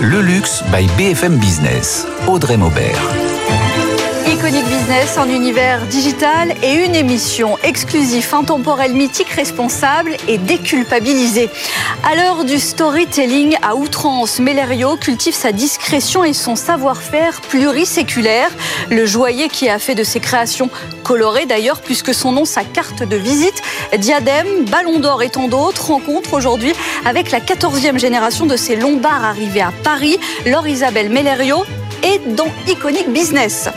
Le luxe by BFM Business. Audrey Maubert. Business, un univers digital et une émission exclusive, intemporelle, mythique, responsable et déculpabilisée. À l'heure du storytelling à outrance, Mellerio cultive sa discrétion et son savoir-faire pluriséculaire. Le joaillier qui a fait de ses créations colorées d'ailleurs, puisque son nom, sa carte de visite, diadème, ballon d'or et tant d'autres, rencontre aujourd'hui avec la 14e génération de ces Lombards arrivés à Paris, Laure Isabelle Mellerio et dans Iconic Business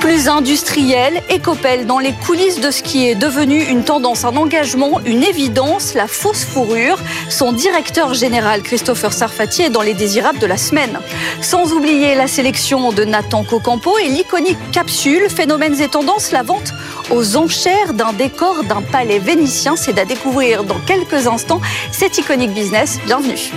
plus industriel, Ecopel dans les coulisses de ce qui est devenu une tendance, un engagement, une évidence, la fausse fourrure. Son directeur général, Christopher Sarfati, est dans les désirables de la semaine. Sans oublier la sélection de Nathan Cocampo et l'iconique capsule, phénomènes et tendances, la vente aux enchères d'un décor d'un palais vénitien. C'est à découvrir dans quelques instants. C'est Iconic Business. Bienvenue.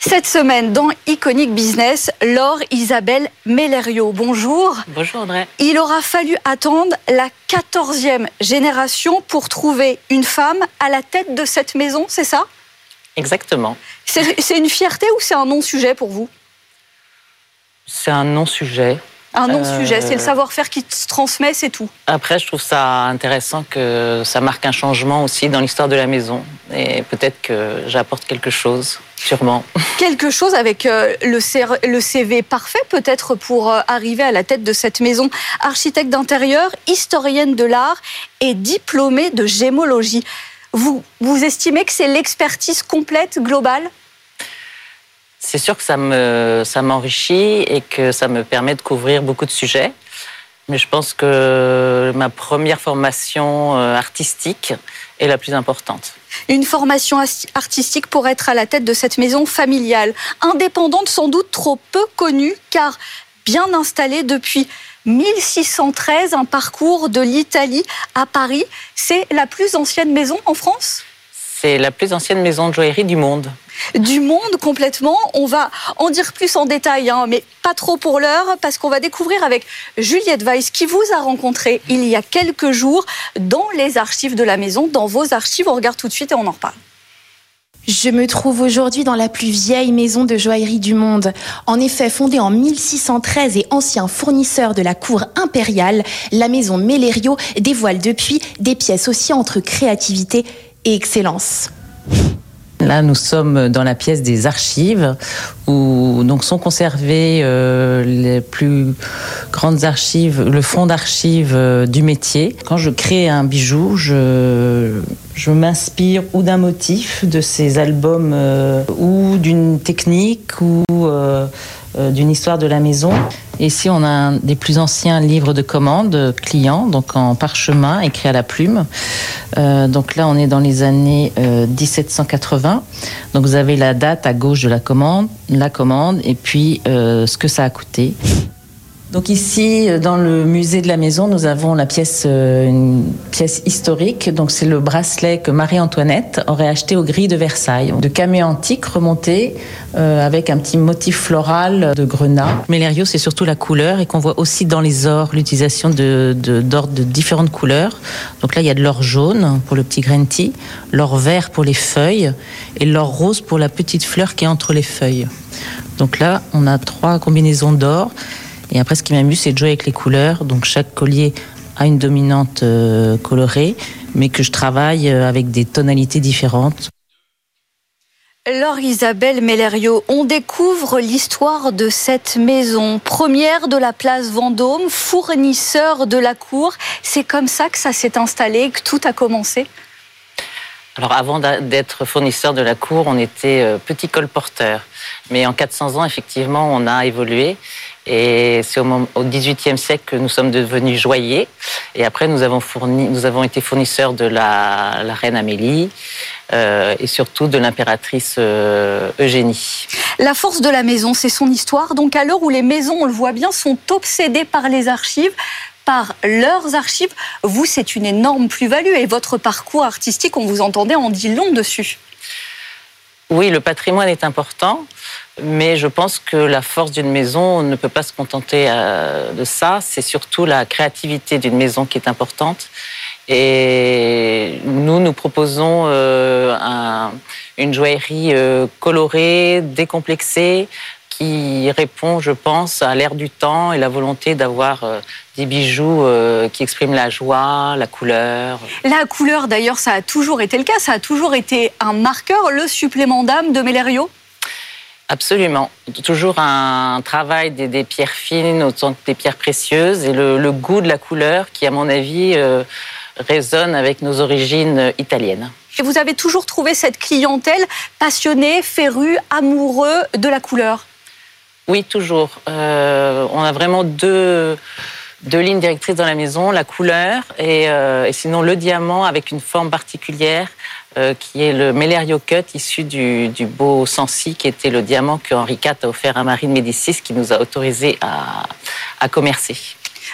Cette semaine, dans Iconic Business, Laure Isabelle Mellerio. Bonjour. Bonjour André. Il aura fallu attendre la 14e génération pour trouver une femme à la tête de cette maison, c'est ça? Exactement. C'est une fierté ou c'est un non-sujet pour vous? C'est un non-sujet. Un non-sujet, c'est le euh, savoir-faire qui se transmet, c'est tout. Après, je trouve ça intéressant que ça marque un changement aussi dans l'histoire de la maison. Et peut-être que j'apporte quelque chose, sûrement. Quelque chose avec euh, le CV parfait, peut-être, pour euh, arriver à la tête de cette maison. Architecte d'intérieur, historienne de l'art et diplômée de gémologie. Vous, vous estimez que c'est l'expertise complète, globale? C'est sûr que ça me ça m'enrichit et que ça me permet de couvrir beaucoup de sujets. Mais je pense que ma première formation euh, artistique est la plus importante. Une formation artistique pour être à la tête de cette maison familiale, indépendante sans doute trop peu connue car bien installée depuis 1613, un parcours de l'Italie à Paris. C'est la plus ancienne maison en France? C'est la plus ancienne maison de joaillerie du monde du monde complètement. On va en dire plus en détail, hein, mais pas trop pour l'heure, parce qu'on va découvrir avec Juliette Weiss, qui vous a rencontré il y a quelques jours dans les archives de la maison, dans vos archives. On regarde tout de suite et on en reparle. Je me trouve aujourd'hui dans la plus vieille maison de joaillerie du monde. En effet, fondée en 1613 et ancien fournisseur de la cour impériale, la maison Mellerio dévoile depuis des pièces aussi entre créativité et excellence. Là, nous sommes dans la pièce des archives où sont conservées euh, les plus grandes archives, le fond d'archives euh, du métier. Quand je crée un bijou, je, je m'inspire ou d'un motif de ces albums euh, ou d'une technique ou d'une histoire de la maison. Ici, on a un des plus anciens livres de commande clients, donc en parchemin, écrit à la plume. Euh, donc là, on est dans les années 1780. Euh, donc vous avez la date à gauche de la commande, la commande, et puis euh, ce que ça a coûté. Donc ici, dans le musée de la maison, nous avons la pièce, euh, une pièce historique. Donc c'est le bracelet que Marie-Antoinette aurait acheté aux grilles de Versailles, de camé antique remonté euh, avec un petit motif floral de grenat. Mélerio, c'est surtout la couleur et qu'on voit aussi dans les ors l'utilisation de d'or de, différentes couleurs. Donc là, il y a de l'or jaune pour le petit grenti, l'or vert pour les feuilles et l'or rose pour la petite fleur qui est entre les feuilles. Donc là, on a trois combinaisons d'or. Et après, ce qui m'amuse, c'est de jouer avec les couleurs. Donc chaque collier a une dominante euh, colorée, mais que je travaille euh, avec des tonalités différentes. Laure Isabelle Mellerio, on découvre l'histoire de cette maison, première de la place Vendôme, fournisseur de la cour. C'est comme ça que ça s'est installé, que tout a commencé? Alors avant d'être fournisseur de la cour, on était euh, petit colporteur. Mais en 400 ans, effectivement, on a évolué. Et c'est au, XVIIIe siècle que nous sommes devenus joailliers. Et après, nous avons, fourni, nous avons été fournisseurs de la, reine Amélie euh, et surtout de l'impératrice euh, Eugénie. La force de la maison, c'est son histoire. Donc à l'heure où les maisons, on le voit bien, sont obsédées par les archives, par leurs archives, vous, c'est une énorme plus-value. Et votre parcours artistique, on vous entendait, en dit long dessus. Oui, le patrimoine est important. Mais je pense que la force d'une maison ne peut pas se contenter euh, de ça. C'est surtout la créativité d'une maison qui est importante. Et nous, nous proposons un, une joaillerie colorée, décomplexée, qui répond, je pense, à l'ère du temps et la volonté d'avoir des bijoux qui expriment la joie, la couleur. La couleur, d'ailleurs, ça a toujours été le cas, ça a toujours été un marqueur, le supplément d'âme de Mélerio Absolument. Toujours un travail des, pierres fines autant que des pierres précieuses et le, goût de la couleur qui, à mon avis, euh, résonne avec nos origines italiennes. Et vous avez toujours trouvé cette clientèle passionnée, férue, amoureux de la couleur? Oui, toujours. Euh, on a vraiment deux, deux lignes directrices dans la maison, la couleur et, euh, sinon le diamant avec une forme particulière euh, qui est le Mellerio Cut issu du, beau Sancy, qui était le diamant que Henri IV a offert à Marie de Médicis, qui nous a autorisé à, à commercer.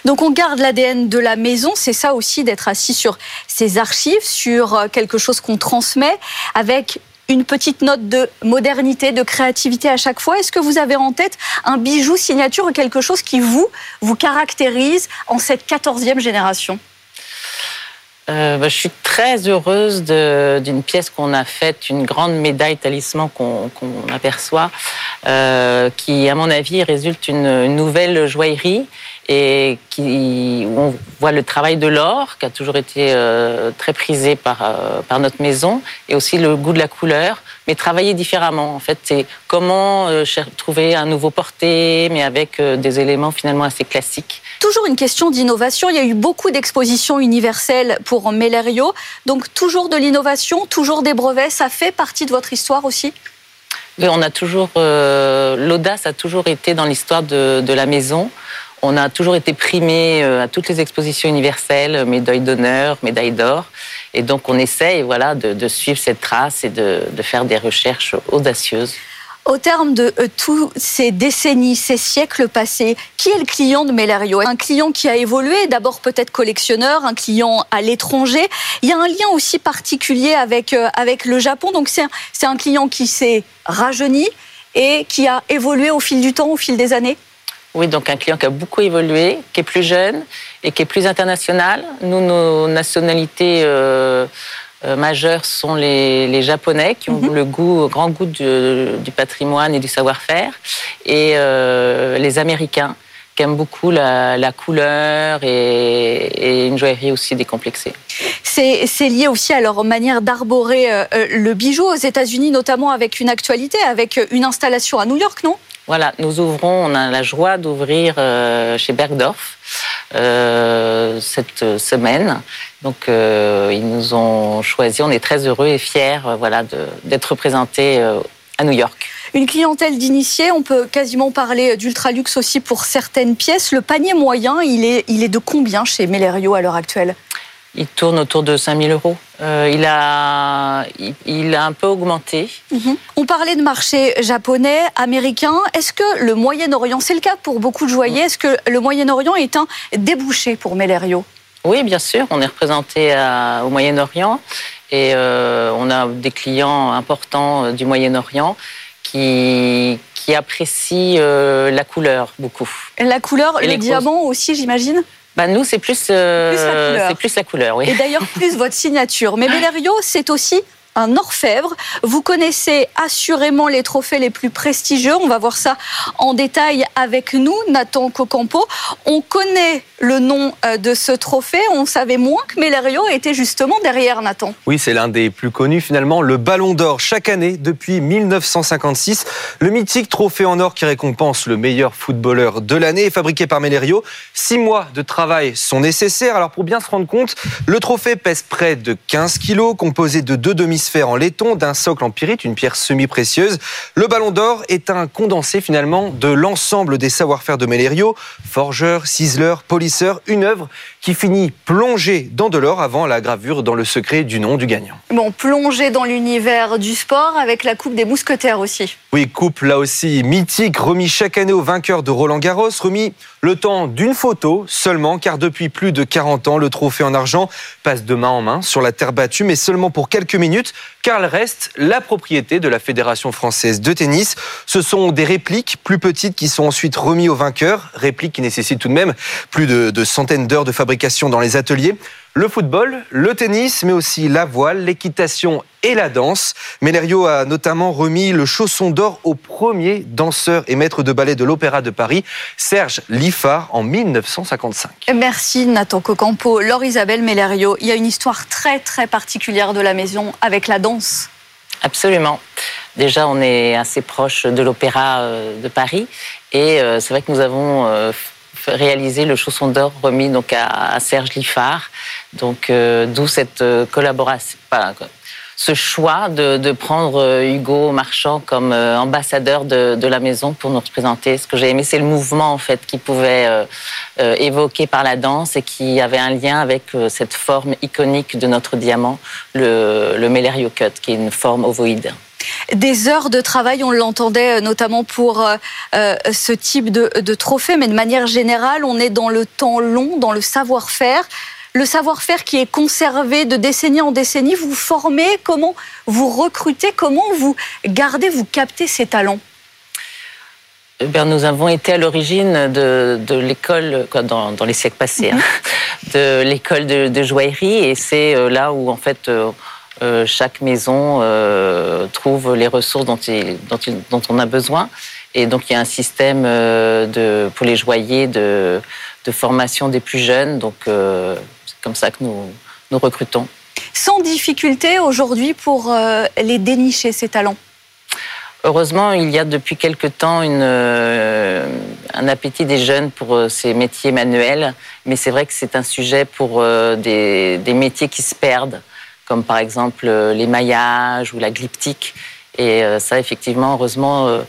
Donc on garde l'ADN de la maison, c'est ça aussi d'être assis sur ses archives, sur euh, quelque chose qu'on transmet avec une petite note de modernité, de créativité à chaque fois. Est-ce que vous avez en tête un bijou signature ou quelque chose qui vous, vous caractérise en cette 14e génération? Euh, bah, je suis très heureuse d'une pièce qu'on a faite, une grande médaille talisman qu'on aperçoit, euh, qui, à mon avis, résulte une, nouvelle joaillerie et qui, où on voit le travail de l'or, qui a toujours été euh, très prisé par, euh, par notre maison, et aussi le goût de la couleur, mais travailler différemment. En fait, c'est comment euh, trouver un nouveau porté, mais avec des éléments finalement assez classiques toujours une question d'innovation. Il y a eu beaucoup d'expositions universelles pour Mellerio. Donc toujours de l'innovation, toujours des brevets. Ça fait partie de votre histoire aussi? Oui, on a toujours. L'audace a toujours été dans l'histoire de, la maison. On a toujours été primé euh, à toutes les expositions universelles, médaille d'honneur, médaille d'or. Et donc on essaye voilà, de, suivre cette trace et de faire des recherches audacieuses. Au terme de euh, tous ces décennies, ces siècles passés, qui est le client de Melerio Un client qui a évolué, d'abord peut-être collectionneur, un client à l'étranger. Il y a un lien aussi particulier avec, euh, avec le Japon. Donc c'est un client qui s'est rajeuni et qui a évolué au fil du temps, au fil des années? Oui, donc un client qui a beaucoup évolué, qui est plus jeune et qui est plus international. Nous, nos nationalités euh, euh, majeurs sont les, Japonais qui ont mhm. le goût, grand goût du, patrimoine et du savoir-faire, et euh, les Américains qui aiment beaucoup la, couleur et, une joaillerie aussi décomplexée. C'est lié aussi à leur manière d'arborer le bijou aux États-Unis, notamment avec une actualité, avec une installation à New York, non? Voilà, nous ouvrons, on a la joie d'ouvrir chez Bergdorf cette semaine donc euh, ils nous ont choisi. On est très heureux et fiers, euh, voilà, d'être représentés euh, à New York. Une clientèle d'initiés, on peut quasiment parler d'ultra luxe aussi pour certaines pièces. Le panier moyen, il est, il est de combien chez Mellerio à l'heure actuelle? Il tourne autour de 5000 euros. il, a, il, a un peu augmenté. Mhm. On parlait de marché japonais, américain. Est-ce que le Moyen-Orient, c'est le cas pour beaucoup de joailliers, est-ce que le Moyen-Orient est un débouché pour Mellerio? Oui, bien sûr. On est représenté au Moyen-Orient et euh, on a des clients importants euh, du Moyen-Orient qui, qui apprécient euh, la couleur beaucoup. La couleur, et les diamants aussi, j'imagine? Bah nous, c'est plus, c'est plus la couleur, oui. Et d'ailleurs, plus votre signature. Mais Bellerio, c'est aussi un orfèvre. Vous connaissez assurément les trophées les plus prestigieux. On va voir ça en détail avec nous, Nathan Cocampo. On connaît le nom euh, de ce trophée. On savait moins que Mellerio était justement derrière Nathan. Oui, c'est l'un des plus connus finalement. Le Ballon d'Or chaque année depuis 1956. Le mythique trophée en or qui récompense le meilleur footballeur de l'année est fabriqué par Mellerio. Six mois de travail sont nécessaires. Alors pour bien se rendre compte, le trophée pèse près de 15 kilos, composé de deux demi sphère en laiton, d'un socle en pyrite, une pierre semi-précieuse. Le Ballon d'Or est un condensé finalement de l'ensemble des savoir-faire de Mellerio, forgeur, ciseleur, polisseur, une œuvre qui finit plongée dans de l'or avant la gravure dans le secret du nom du gagnant. Bon, plongée dans l'univers du sport avec la Coupe des Mousquetaires aussi. Oui, coupe là aussi mythique, remis chaque année au vainqueur de Roland Garros, remis le temps d'une photo seulement, car depuis plus de 40 ans, le trophée en argent passe de main en main sur la terre battue, mais seulement pour quelques minutes, car elle reste la propriété de la Fédération française de tennis. Ce sont des répliques plus petites qui sont ensuite remises aux vainqueurs, répliques qui nécessitent tout de même plus de, de centaines d'heures de fabrication dans les ateliers. Le football, le tennis, mais aussi la voile, l'équitation et la danse. Mélerio a notamment remis le chausson d'or au premier danseur et maître de ballet de l'Opéra de Paris, Serge Liffard, en 1955. Merci Nathan Cocampo. Laure Isabelle Mélerio, il y a une histoire très très particulière de la maison avec la danse. Absolument. Déjà, on est assez proche de l'Opéra euh, de Paris et euh, c'est vrai que nous avons euh, réalisé le chausson d'or remis donc à, Serge Liffard. Donc d'où cette collaboration, ce choix de, prendre Hugo Marchand comme ambassadeur de, la maison pour nous représenter. Ce que j'ai aimé, c'est le mouvement en fait qui pouvait évoquer par la danse et qui avait un lien avec cette forme iconique de notre diamant, le, le Cut, qui est une forme ovoïde des heures de travail, on l'entendait euh, notamment pour euh, euh, ce type de, trophée, mais de manière générale, on est dans le temps long, dans le savoir-faire. Le savoir-faire qui est conservé de décennie en décennie, vous formez, comment vous recrutez, comment vous gardez, vous captez ces talents eh nous avons été à l'origine de, l'école, dans, dans, les siècles passés, hein, de l'école de, de, joaillerie, et c'est là où en fait euh, chaque maison euh, trouve les ressources dont, on a besoin. Et donc, il y a un système euh, pour les joailliers de, formation des plus jeunes. Donc, comme ça que nous, recrutons. Sans difficulté aujourd'hui pour les dénicher, ces talents? Heureusement, il y a depuis quelque temps un appétit des jeunes pour ces métiers manuels, mais c'est vrai que c'est un sujet pour des, métiers qui se perdent comme par exemple euh, les maillages ou la glyptique. Et euh, ça, effectivement, heureusement, euh,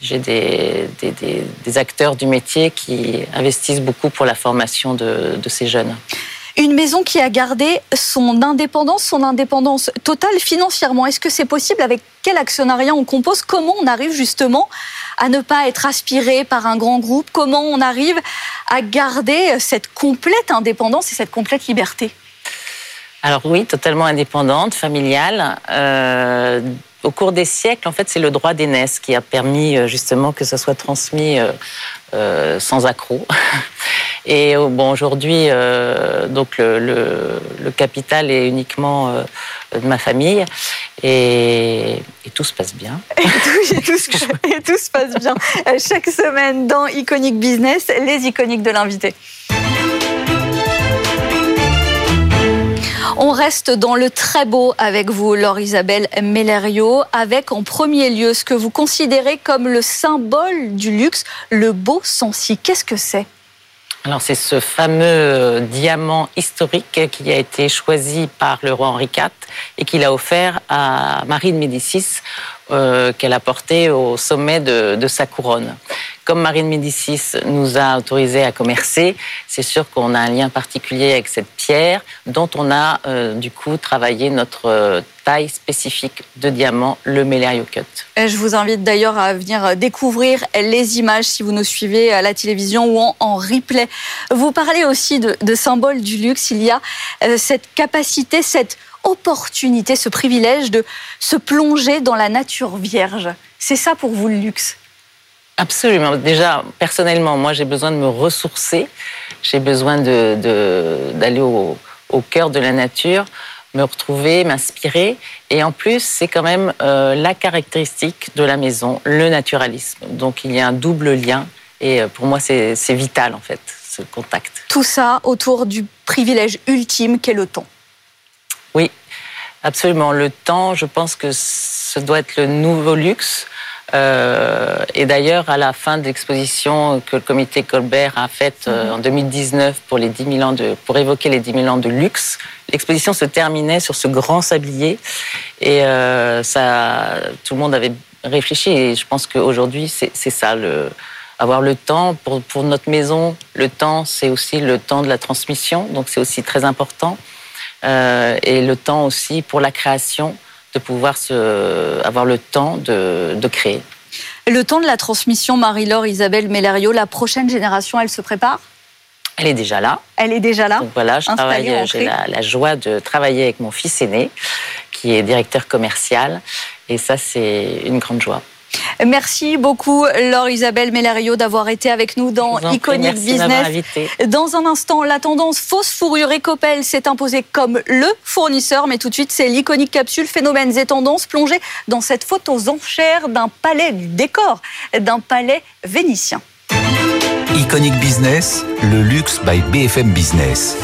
j'ai des, des, acteurs du métier qui investissent beaucoup pour la formation de, de ces jeunes. Une maison qui a gardé son indépendance, son indépendance totale financièrement. Est-ce que c'est possible? Avec quel actionnariat on compose? Comment on arrive justement à ne pas être aspiré par un grand groupe? Comment on arrive à garder cette complète indépendance et cette complète liberté? Alors oui, totalement indépendante, familiale. Euh, au cours des siècles, en fait, c'est le droit d'aînesse qui a permis euh, justement que ça soit transmis euh, sans accroc. Et bon, aujourd'hui, donc le, capital est uniquement de ma famille et, tout se passe bien. Et tout, et tout se passe bien. Chaque semaine dans Iconic Business, les iconiques de l'invité. On reste dans le très beau avec vous, Laure Isabelle Mellerio, avec en premier lieu ce que vous considérez comme le symbole du luxe, le beau Sancy. Qu'est-ce que c'est? Alors c'est ce fameux diamant historique qui a été choisi par le roi Henri IV et qu'il a offert à Marie de Médicis euh, qu'elle a porté au sommet de, sa couronne. Comme Marie de Médicis nous a autorisé à commercer, c'est sûr qu'on a un lien particulier avec cette pierre dont on a euh, du coup travaillé notre euh, taille spécifique de diamant, le Melerio Cut. je vous invite d'ailleurs à venir découvrir les images si vous nous suivez à la télévision ou en, replay. Vous parlez aussi de, de symbole du luxe. Il y a cette capacité, cette opportunité, ce privilège de se plonger dans la nature vierge. C'est ça pour vous le luxe? Absolument. Déjà, personnellement, moi, j'ai besoin de me ressourcer. J'ai besoin d'aller au, cœur de la nature, me retrouver, m'inspirer. Et en plus, c'est quand même euh, la caractéristique de la maison, le naturalisme. Donc, il y a un double lien. Et euh, pour moi, c'est vital, en fait, ce contact. Tout ça autour du privilège ultime qu'est le temps. Oui, absolument. Le temps, je pense que ce doit être le nouveau luxe. Euh, et d'ailleurs, à la fin de l'exposition que le comité Colbert a faite euh, en 2019 pour, les 10 000 ans de, pour évoquer les 10 000 ans de luxe, l'exposition se terminait sur ce grand sablier. Et euh, ça, tout le monde avait réfléchi. Et je pense qu'aujourd'hui, c'est ça, avoir le temps pour, pour notre maison. Le temps, c'est aussi le temps de la transmission. Donc, c'est aussi très important. Euh, et le temps aussi pour la création, de pouvoir se, avoir le temps de, de créer. Le temps de la transmission, Marie-Laure, Isabelle Mellerio, la prochaine génération, elle se prépare? Elle est déjà là. Elle est déjà là. Donc voilà, je travaille, j'ai la, la, joie de travailler avec mon fils aîné, qui est directeur commercial, et ça, c'est une grande joie. Merci beaucoup Laure Isabelle Mellerio d'avoir été avec nous dans Iconic Business. Dans un instant, la tendance fausse fourrure Ecopel s'est imposée comme le fournisseur, mais tout de suite c'est l'Iconic Capsule Phénomènes et Tendances plongée dans cette photo aux enchères d'un palais du décor, d'un palais vénitien. Iconic Business, le luxe by BFM Business.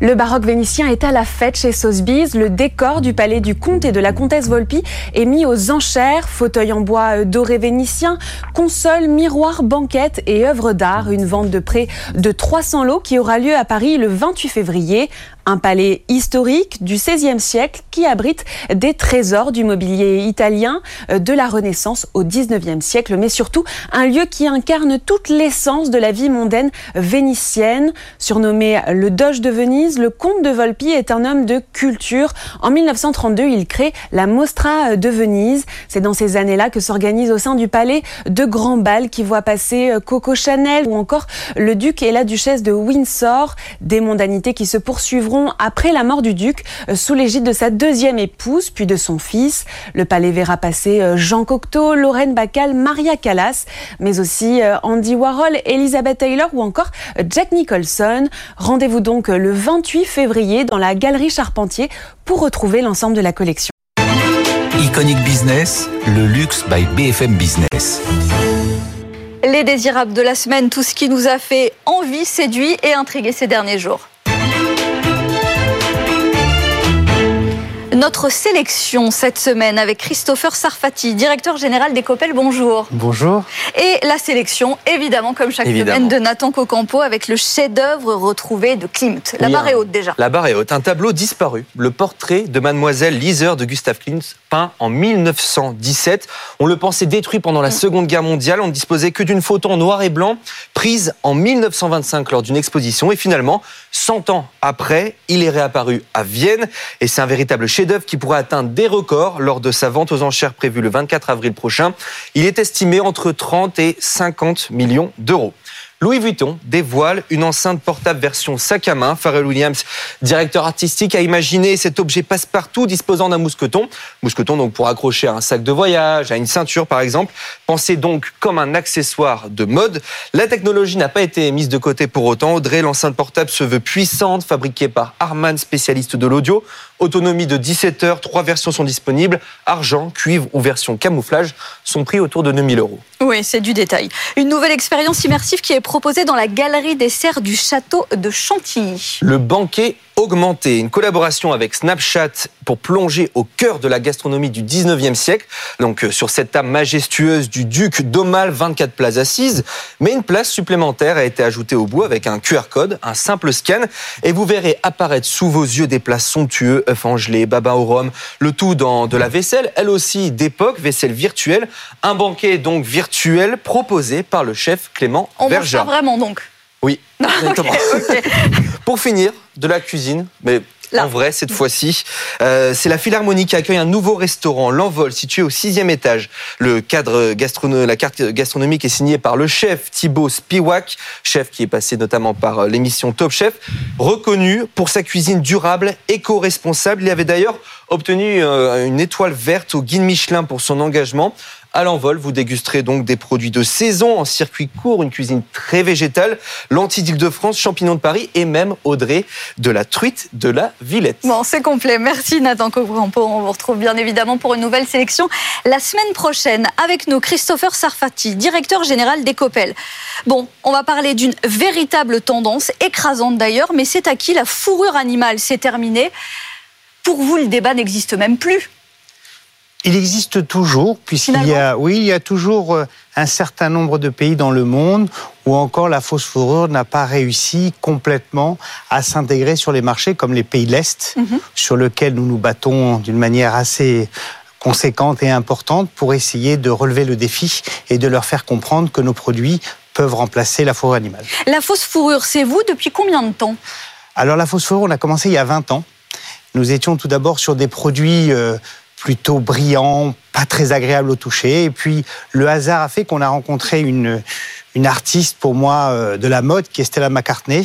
Le baroque vénitien est à la fête chez Sotheby's. Le décor du palais du comte et de la comtesse Volpi est mis aux enchères. Fauteuil en bois euh, doré vénitien, console, miroir, banquette et œuvres d'art. Une vente de près de 300 lots qui aura lieu à Paris le 28 février un palais historique du XVIe siècle qui abrite des trésors du mobilier italien euh, de la Renaissance au XIXe siècle, mais surtout un lieu qui incarne toute l'essence de la vie mondaine vénitienne. Surnommé le Doge de Venise, le comte de Volpi est un homme de culture. En 1932, il crée la Mostra de Venise. C'est dans ces années-là que s'organise au sein du palais de grands bals qui voient passer euh, Coco Chanel ou encore le duc et la duchesse de Windsor, des mondanités qui se poursuivront après la mort du duc euh, sous l'égide de sa deuxième épouse puis de son fils. Le palais verra passer euh, Jean Cocteau, Lorraine Bacal, Maria Callas, mais aussi euh, Andy Warhol, Elizabeth Taylor ou encore Jack Nicholson. Rendez-vous donc le 28 février dans la Galerie Charpentier pour retrouver l'ensemble de la collection. Iconic Business, le luxe by BFM Business. Les désirables de la semaine, tout ce qui nous a fait envie, séduit et intrigué ces derniers jours. Notre sélection cette semaine avec Christopher Sarfati, directeur général d'Ecopel. Bonjour. Bonjour. Et la sélection, évidemment, comme chaque semaine, de Nathan Cocampo avec le chef-d'œuvre retrouvé de Klimt. La barre est haute déjà. La barre est haute. Un tableau disparu. Le portrait de Mademoiselle Lizer de Gustav Klimt, peint en 1917. On le pensait détruit pendant la mm. Seconde Guerre mondiale. On ne disposait que d'une photo en noir et blanc prise en 1925 lors d'une exposition. Et finalement, 100 ans après, il est réapparu à Vienne. Et c'est un véritable chef d'œuvre qui pourrait atteindre des records lors de sa vente aux enchères prévue le 24 avril prochain. Il est estimé entre 30 et 50 millions d'euros. Louis Vuitton dévoile une enceinte portable version sac à main. Pharrell Williams, directeur artistique, a imaginé cet objet passe-partout disposant d'un mousqueton. Mousqueton donc pour accrocher à un sac de voyage, à une ceinture par exemple. Pensé donc comme un accessoire de mode. La technologie n'a pas été mise de côté pour autant. Audrey, l'enceinte portable se veut puissante, fabriquée par Harman, spécialiste de l'audio. Autonomie de 17 heures, trois versions sont disponibles. Argent, cuivre ou version camouflage sont pris autour de 9000 euros. Oui, c'est du détail. Une nouvelle expérience immersive qui est proposée dans la galerie des serres du château de Chantilly. Le banquet augmenter. Une collaboration avec Snapchat pour plonger au cœur de la gastronomie du 19e siècle. Donc euh, sur cette table majestueuse du duc d'Aumale, 24 places assises. Mais une place supplémentaire a été ajoutée au bout avec un QR code, un simple scan. Et vous verrez apparaître sous vos yeux des plats somptueux, œufs angelés, baba au rhum. Le tout dans de la vaisselle, elle aussi d'époque, vaisselle virtuelle. Un banquet donc virtuel proposé par le chef Clément On Verja. vraiment donc oui, exactement. Pour finir, de la cuisine, mais En vrai, cette fois-ci, euh, c'est la Philharmonie qui accueille un nouveau restaurant, l'Envol, situé au sixième étage. Le cadre gastrono la carte gastronomique est signée par le chef Thibaut Spiwak, chef qui est passé notamment par euh, l'émission Top Chef, reconnu pour sa cuisine durable, éco-responsable. Il avait d'ailleurs obtenu euh, une étoile verte au guide Michelin pour son engagement. À l'envol, vous dégusterez donc des produits de saison en circuit court, une cuisine très végétale, lentilles d'Île-de-France, champignons de Paris et même Audrey de la truite de la Villette. Bon, c'est complet. Merci Nathan Cobrampo. On vous retrouve bien évidemment pour une nouvelle sélection la semaine prochaine avec nous Christopher Sarfati, directeur général d'Ecopel. Bon, on va parler d'une véritable tendance, écrasante d'ailleurs, mais c'est à qui la fourrure animale C'est terminé. Pour vous, le débat n'existe même plus. Il existe toujours, puisqu'il y a, oui, il y a toujours euh, un certain nombre de pays dans le monde où encore la fausse fourrure n'a pas réussi complètement à s'intégrer sur les marchés comme les pays de l'Est, mhm. sur lesquels nous nous battons d'une manière assez conséquente et importante pour essayer de relever le défi et de leur faire comprendre que nos produits peuvent remplacer la fourrure animale. La fausse fourrure, c'est vous depuis combien de temps? Alors la fausse fourrure, on a commencé il y a 20 ans. Nous étions tout d'abord sur des produits euh, plutôt brillant, pas très agréable au toucher. Et puis le hasard a fait qu'on a rencontré une, une artiste pour moi euh, de la mode qui est Stella McCartney.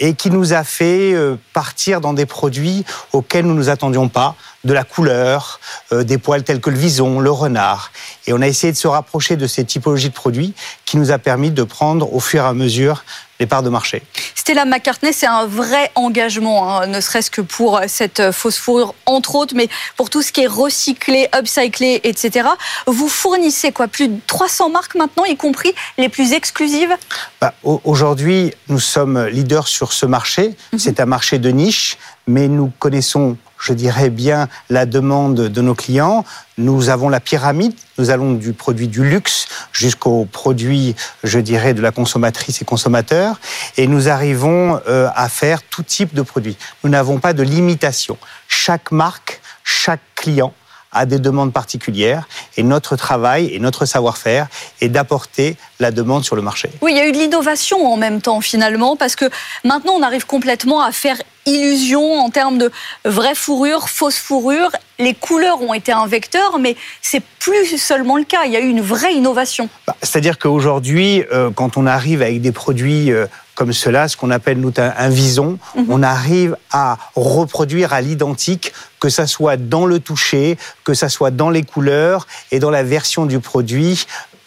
Et qui nous a fait euh, partir dans des produits auxquels nous ne nous attendions pas, de la couleur, euh, des poils tels que le vison, le renard. Et on a essayé de se rapprocher de ces typologies de produits qui nous a permis de prendre au fur et à mesure les parts de marché. Stella McCartney, c'est un vrai engagement, hein, ne serait-ce que pour cette fausse fourrure, entre autres, mais pour tout ce qui est recyclé, upcyclé, etc. Vous fournissez quoi? Plus de 300 marques maintenant, y compris les plus exclusives? Bah, Aujourd'hui, nous sommes leaders sur ce marché. Mhm. C'est un marché de niche, mais nous connaissons je dirais bien, la demande de nos clients. Nous avons la pyramide, nous allons du produit du luxe jusqu'au produit, je dirais, de la consommatrice et consommateur, et nous arrivons euh, à faire tout type de produits. Nous n'avons pas de limitation. Chaque marque, chaque client a des demandes particulières et notre travail et notre savoir-faire est d'apporter la demande sur le marché. Oui, il y a eu de l'innovation en même temps finalement parce que maintenant on arrive complètement à faire illusion en termes de vraie fourrure, fausse fourrure. Les couleurs ont été un vecteur, mais c'est plus seulement le cas. Il y a eu une vraie innovation. Bah, c'est-à-dire qu'aujourd'hui, euh, quand on arrive avec des produits euh, comme cela, ce qu'on appelle nous un, vison, mhm. on arrive à reproduire à l'identique, que ça soit dans le toucher, que ça soit dans les couleurs et dans la version du produit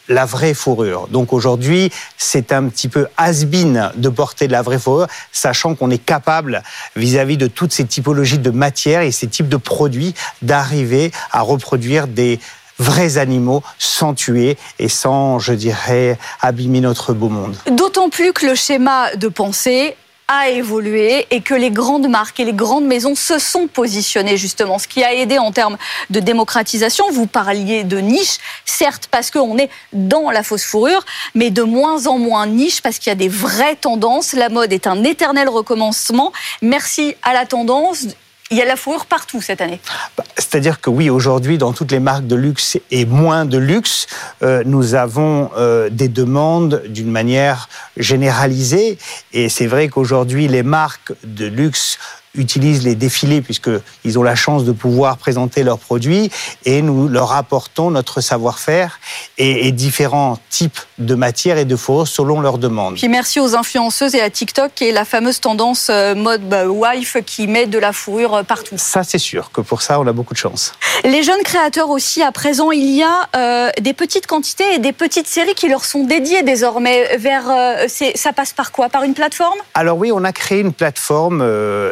la vraie fourrure. Donc aujourd'hui, c'est un petit peu has-been de porter de la vraie fourrure, sachant qu'on est capable, vis-à-vis de toutes ces typologies de matières et ces types de produits, d'arriver à reproduire des vrais animaux sans tuer et sans, je dirais, abîmer notre beau monde. D'autant plus que le schéma de pensée a évolué et que les grandes marques et les grandes maisons se sont positionnées justement, ce qui a aidé en termes de démocratisation. Vous parliez de niche, certes parce qu'on est dans la fausse fourrure, mais de moins en moins niche parce qu'il y a des vraies tendances. La mode est un éternel recommencement. Merci à la tendance il y a la fourrure partout cette année. Bah, c'est-à-dire que oui, aujourd'hui, dans toutes les marques de luxe et moins de luxe, euh, nous avons euh, des demandes d'une manière généralisée. Et c'est vrai qu'aujourd'hui, les marques de luxe utilisent les défilés puisqu'ils ont la chance de pouvoir présenter leurs produits et nous leur apportons notre savoir-faire et, différents types de matières et de fourrures selon leurs demandes. Puis merci aux influenceuses et à TikTok et la fameuse tendance euh, mode bah, wife qui met de la fourrure euh, partout. Ça c'est sûr que pour ça on a beaucoup de chance. Les jeunes créateurs aussi à présent il y a euh, des petites quantités et des petites séries qui leur sont dédiées désormais vers ça passe par quoi? Par une plateforme? Alors oui on a créé une plateforme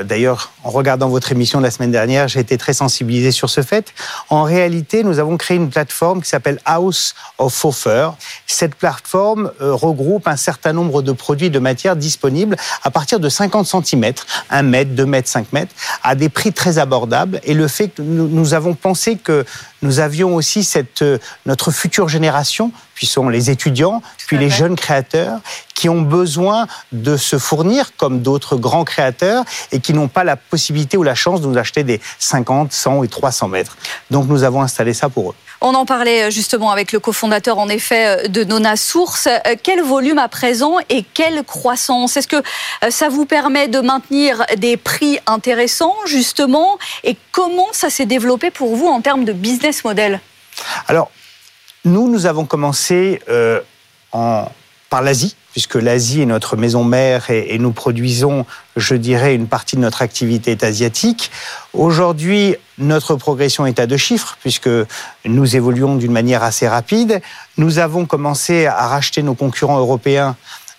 d'ailleurs en regardant votre émission de la semaine dernière, j'ai été très sensibilisé sur ce fait. En réalité, nous avons créé une plateforme qui s'appelle House of Offer. Cette plateforme euh, regroupe un certain nombre de produits de matières disponibles à partir de 50 cm, 1 mètre, 2 mètres, 5 mètres, à des prix très abordables. Et le fait que nous, avons pensé que nous avions aussi euh, notre future génération, puis sont les étudiants, puis les jeunes créateurs, qui ont besoin de se fournir comme d'autres grands créateurs et qui n'ont pas la possibilité ou la chance de nous acheter des 50, 100 et 300 mètres. Donc nous avons installé ça pour eux. On en parlait euh, justement avec le cofondateur, en effet, euh, de Nona Source. Euh, quel volume à présent et quelle croissance? Est-ce que ça vous permet de maintenir des prix intéressants, justement? Et comment ça s'est développé pour vous en termes de business model? Alors, nous, nous avons commencé en, par l'Asie puisque l'Asie est notre maison mère et, nous produisons, je dirais, une partie de notre activité est asiatique. Aujourd'hui, notre progression est à deux chiffres, puisque nous évoluons d'une manière assez rapide. Nous avons commencé à racheter nos concurrents européens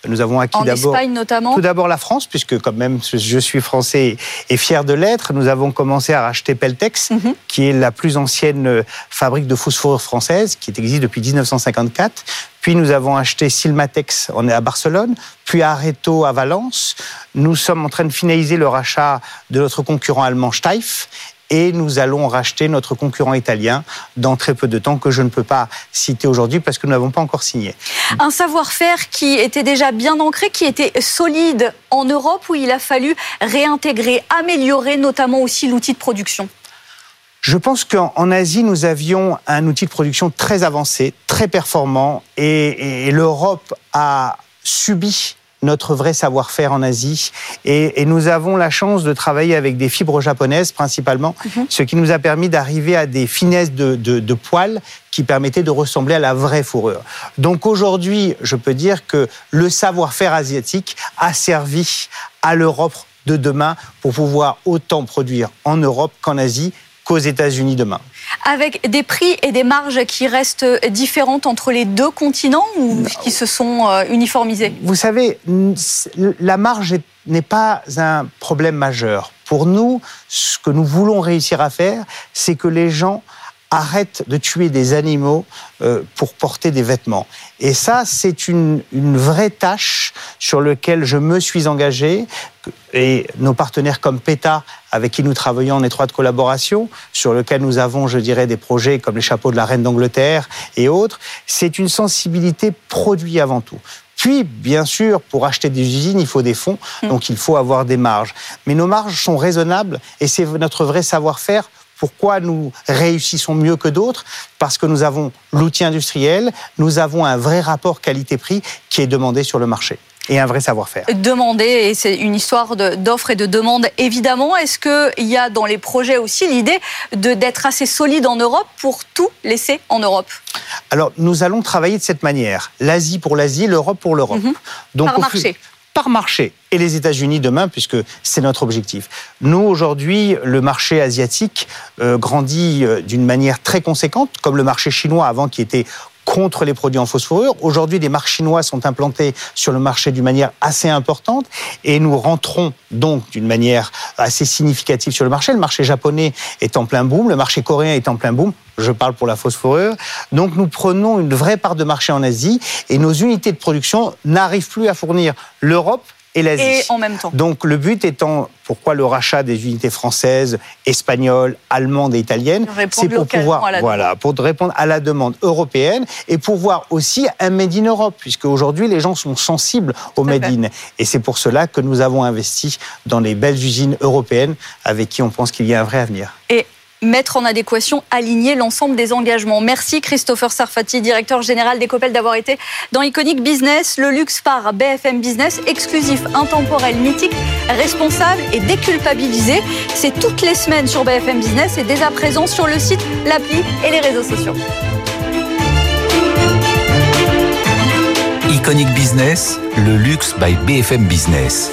nous avons acquis d'abord notamment tout d'abord la France, puisque quand même je suis français et fier de l'être. Nous avons commencé à racheter Peltex, mhm. qui est la plus ancienne fabrique de phosphore française, qui existe depuis 1954. Puis nous avons acheté Silmatex, on est à Barcelone, puis Areto à Valence. Nous sommes en train de finaliser le rachat de notre concurrent allemand Steif et nous allons racheter notre concurrent italien dans très peu de temps que je ne peux pas citer aujourd'hui parce que nous n'avons pas encore signé. Un savoir-faire qui était déjà bien ancré, qui était solide en Europe où il a fallu réintégrer, améliorer notamment aussi l'outil de production. Je pense qu'en Asie, nous avions un outil de production très avancé, très performant, et, et l'Europe a subi notre vrai savoir-faire en Asie. Et, nous avons la chance de travailler avec des fibres japonaises principalement, mhm. ce qui nous a permis d'arriver à des finesses de, de poils qui permettaient de ressembler à la vraie fourrure. Donc aujourd'hui, je peux dire que le savoir-faire asiatique a servi à l'Europe de demain pour pouvoir autant produire en Europe qu'en Asie qu'aux États-Unis demain. Avec des prix et des marges qui restent différentes entre les deux continents ou qui se sont euh, uniformisés Vous savez, la marge n'est pas un problème majeur. Pour nous, ce que nous voulons réussir à faire, c'est que les gens arrête de tuer des animaux euh, pour porter des vêtements. Et ça, c'est une, une, vraie tâche sur laquelle je me suis engagé. Et nos partenaires comme PETA, avec qui nous travaillons en étroite collaboration, sur lequel nous avons, je dirais, des projets comme les chapeaux de la reine d'Angleterre et autres, c'est une sensibilité produit avant tout. Puis, bien sûr, pour acheter des usines, il faut des fonds, mmh. donc il faut avoir des marges. Mais nos marges sont raisonnables et c'est notre vrai savoir-faire pourquoi nous réussissons mieux que d'autres Parce que nous avons l'outil industriel, nous avons un vrai rapport qualité-prix qui est demandé sur le marché et un vrai savoir-faire. Demander, et c'est une histoire d'offres et de demande évidemment. Est-ce qu'il y a dans les projets aussi l'idée d'être assez solide en Europe pour tout laisser en Europe? Alors, nous allons travailler de cette manière. L'Asie pour l'Asie, l'Europe pour l'Europe. Mhm. Par marché par marché et les États-Unis demain, puisque c'est notre objectif. Nous, aujourd'hui, le marché asiatique euh, grandit euh, d'une manière très conséquente, comme le marché chinois avant qui était contre les produits en phosphorure. Aujourd'hui, des marques chinois sont implantés sur le marché d'une manière assez importante et nous rentrons donc d'une manière assez significative sur le marché. Le marché japonais est en plein boom, le marché coréen est en plein boom. Je parle pour la phosphorure. Donc nous prenons une vraie part de marché en Asie et nos unités de production n'arrivent plus à fournir l'Europe et l'Asie. Et en même temps. Donc le but étant, pourquoi le rachat des unités françaises, espagnoles, allemandes et italiennes C'est pour pouvoir, voilà, pour répondre à la demande européenne et pour voir aussi un Made in Europe, puisque aujourd'hui les gens sont sensibles au Made in. Et c'est pour cela que nous avons investi dans les belles usines européennes avec qui on pense qu'il y a un vrai avenir. Et mettre en adéquation, aligner l'ensemble des engagements. Merci Christopher Sarfati, directeur général d'Ecopel, d'avoir été dans Iconic Business, le luxe par BFM Business, exclusif, intemporel, mythique, responsable et déculpabilisé. C'est toutes les semaines sur BFM Business et dès à présent sur le site, l'appli et les réseaux sociaux. Iconic Business, le luxe by BFM Business.